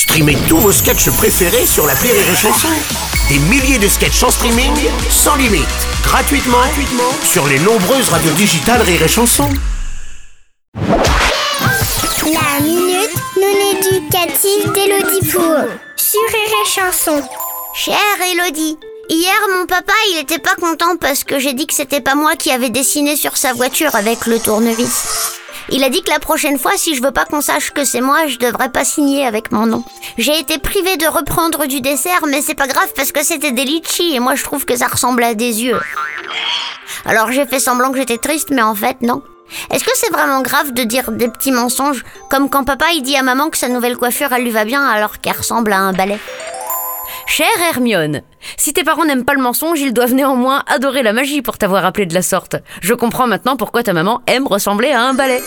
Streamez tous vos sketchs préférés sur la Rire et Chanson. Des milliers de sketchs en streaming, sans limite, gratuitement, sur les nombreuses radios digitales Rire et Chanson. La minute non éducative d'Elodie Pour sur Rire et Chanson. Chère Elodie, hier mon papa il était pas content parce que j'ai dit que c'était pas moi qui avais dessiné sur sa voiture avec le tournevis. Il a dit que la prochaine fois, si je veux pas qu'on sache que c'est moi, je devrais pas signer avec mon nom. J'ai été privée de reprendre du dessert, mais c'est pas grave parce que c'était des litchis et moi je trouve que ça ressemble à des yeux. Alors j'ai fait semblant que j'étais triste, mais en fait non. Est-ce que c'est vraiment grave de dire des petits mensonges, comme quand papa il dit à maman que sa nouvelle coiffure elle lui va bien alors qu'elle ressemble à un balai? Chère Hermione, si tes parents n'aiment pas le mensonge, ils doivent néanmoins adorer la magie pour t'avoir appelé de la sorte. Je comprends maintenant pourquoi ta maman aime ressembler à un balai.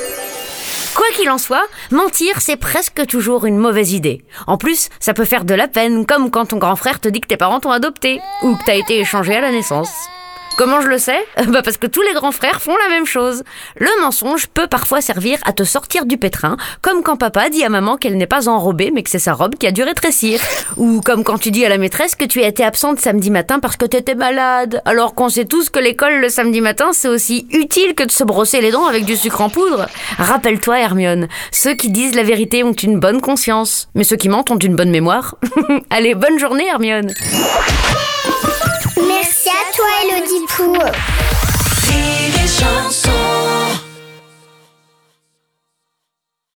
Quoi qu'il en soit, mentir, c'est presque toujours une mauvaise idée. En plus, ça peut faire de la peine, comme quand ton grand frère te dit que tes parents t'ont adopté, ou que t'as été échangé à la naissance. Comment je le sais? Bah parce que tous les grands frères font la même chose. Le mensonge peut parfois servir à te sortir du pétrin, comme quand papa dit à maman qu'elle n'est pas enrobée mais que c'est sa robe qui a dû rétrécir. Ou comme quand tu dis à la maîtresse que tu étais absente samedi matin parce que t'étais malade. Alors qu'on sait tous que l'école le samedi matin c'est aussi utile que de se brosser les dents avec du sucre en poudre. Rappelle-toi Hermione, ceux qui disent la vérité ont une bonne conscience, mais ceux qui mentent ont une bonne mémoire. Allez, bonne journée Hermione toi, Elodie Pou.